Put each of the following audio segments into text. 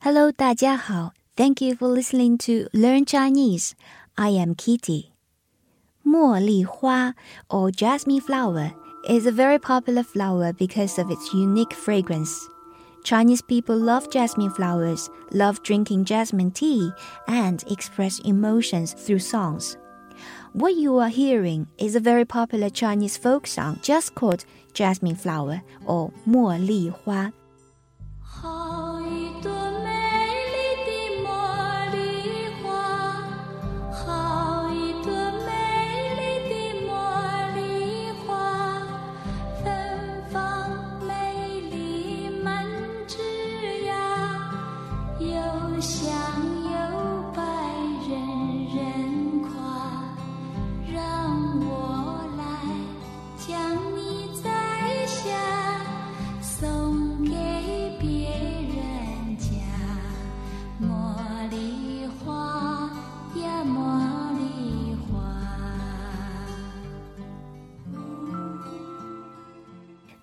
Hello，大家好。Thank you for listening to Learn Chinese. I am Kitty. 茉莉花 or jasmine flower is a very popular flower because of its unique fragrance. Chinese people love jasmine flowers, love drinking jasmine tea, and express emotions through songs. What you are hearing is a very popular Chinese folk song just called Jasmine Flower or 茉莉花。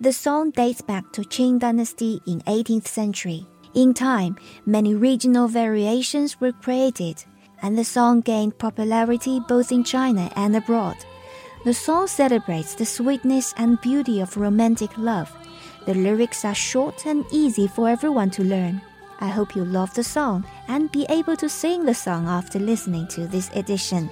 The song dates back to Qing dynasty in 18th century. In time, many regional variations were created, and the song gained popularity both in China and abroad. The song celebrates the sweetness and beauty of romantic love. The lyrics are short and easy for everyone to learn. I hope you love the song and be able to sing the song after listening to this edition.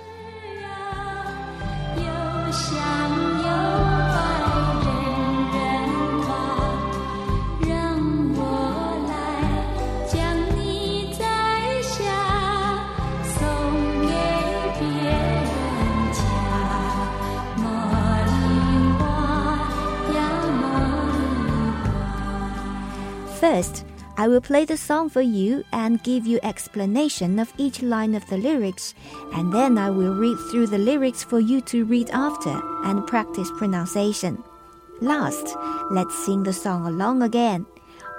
First, I will play the song for you and give you explanation of each line of the lyrics, and then I will read through the lyrics for you to read after and practice pronunciation. Last, let's sing the song along again.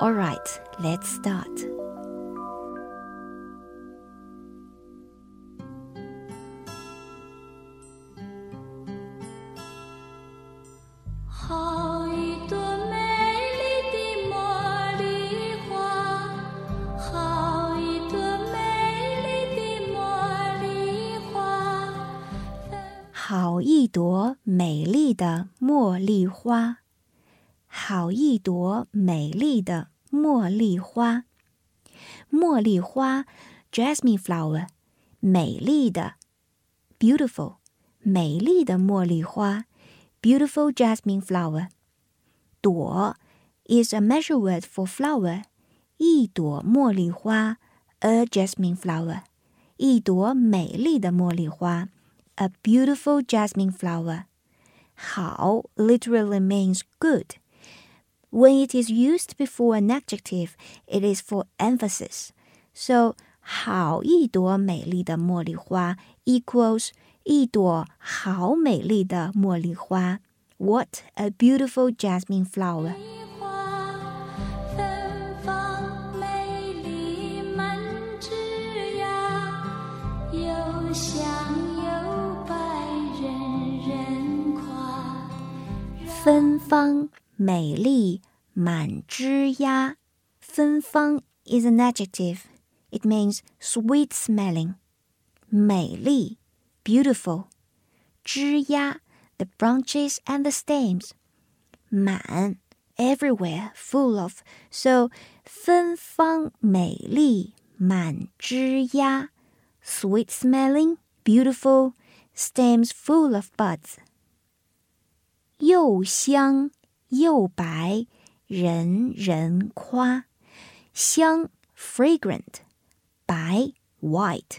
Alright, let's start. 一朵美丽的茉莉花，好一朵美丽的茉莉花。茉莉花，jasmine flower，美丽的，beautiful，美丽的茉莉花，beautiful jasmine flower。朵，is a measure word for flower，一朵茉莉花，a jasmine flower，一朵美丽的茉莉花。 a beautiful jasmine flower. 好 literally means good. When it is used before an adjective, it is for emphasis. So 好一朵美丽的茉莉花 equals 一朵好美丽的茉莉花. What a beautiful jasmine flower. is an adjective. It means sweet smelling. 美丽 beautiful. 枝丫 the branches and the stems. 满 everywhere full of. So 芬芳美丽满枝丫 sweet smelling beautiful stems full of buds. 又香又白，人人夸。香 fragrant，白 white，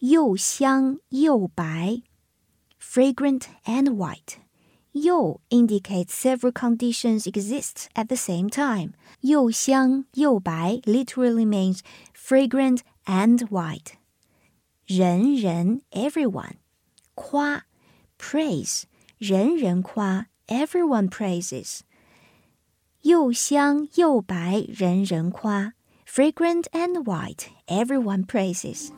又香又白，fragrant and white。又 indicates several conditions exist at the same time. 又香又白 literally means fragrant and white. 人人 everyone 夸 praise 人人夸 everyone praises 又香又白人人夸 fragrant and white everyone praises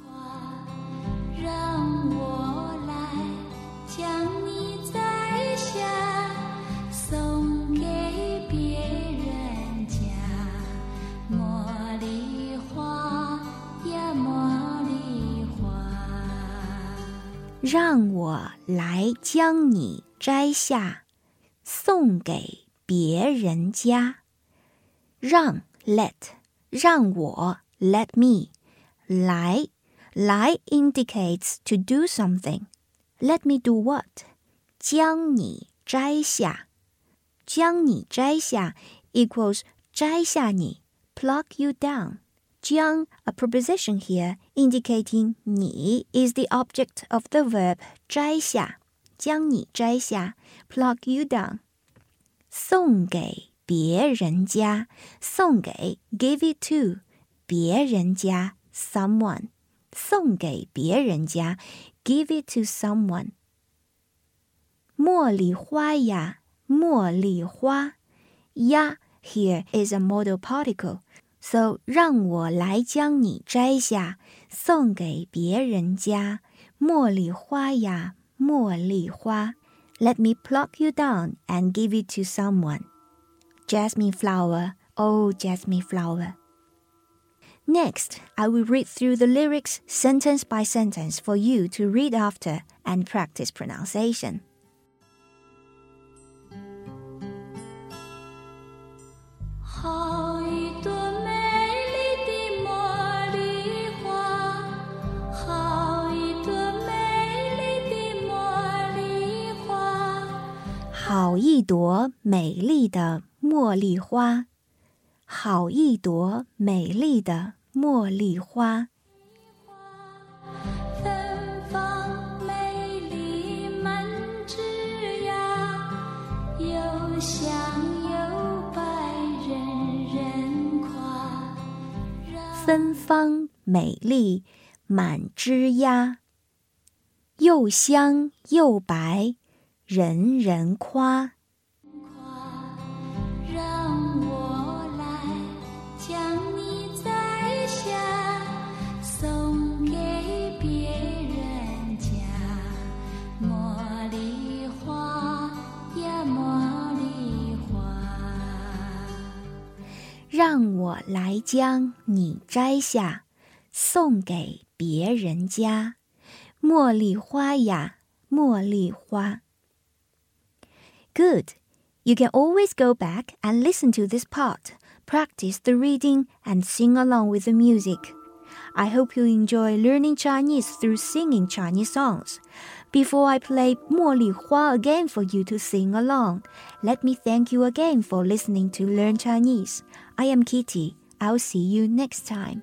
让我来将你摘下送给别人家茉莉花呀茉莉花让我来将你摘下，送给别人家。让 let 让我 let me 来来 indicates to do something. Let me do what? 将你摘下，将你摘下 equals 摘下你 pluck you down. 将 a preposition here indicating 你 is the object of the verb 摘下， 将你摘下 pluck you down。送给别人家，送给 give it to 别人家 someone，送给别人家 give it to someone。茉莉花呀，茉莉花呀 here is a modal particle。So 让我来将你摘下，送给别人家。茉莉花呀， Li Hua, let me pluck you down and give it to someone. Jasmine flower, oh jasmine flower. Next, I will read through the lyrics sentence by sentence for you to read after and practice pronunciation. 好一朵美丽的茉莉花，好一朵美丽的茉莉花。芬芳美丽满枝桠，又香又白人人夸。让我来将你摘下，送给别人家。茉莉花呀，茉莉花，让我来将你摘下，送给别人家。茉莉花呀，茉莉花。Good. You can always go back and listen to this part, practice the reading, and sing along with the music. I hope you enjoy learning Chinese through singing Chinese songs. Before I play Mo Li Hua again for you to sing along, let me thank you again for listening to Learn Chinese. I am Kitty. I'll see you next time.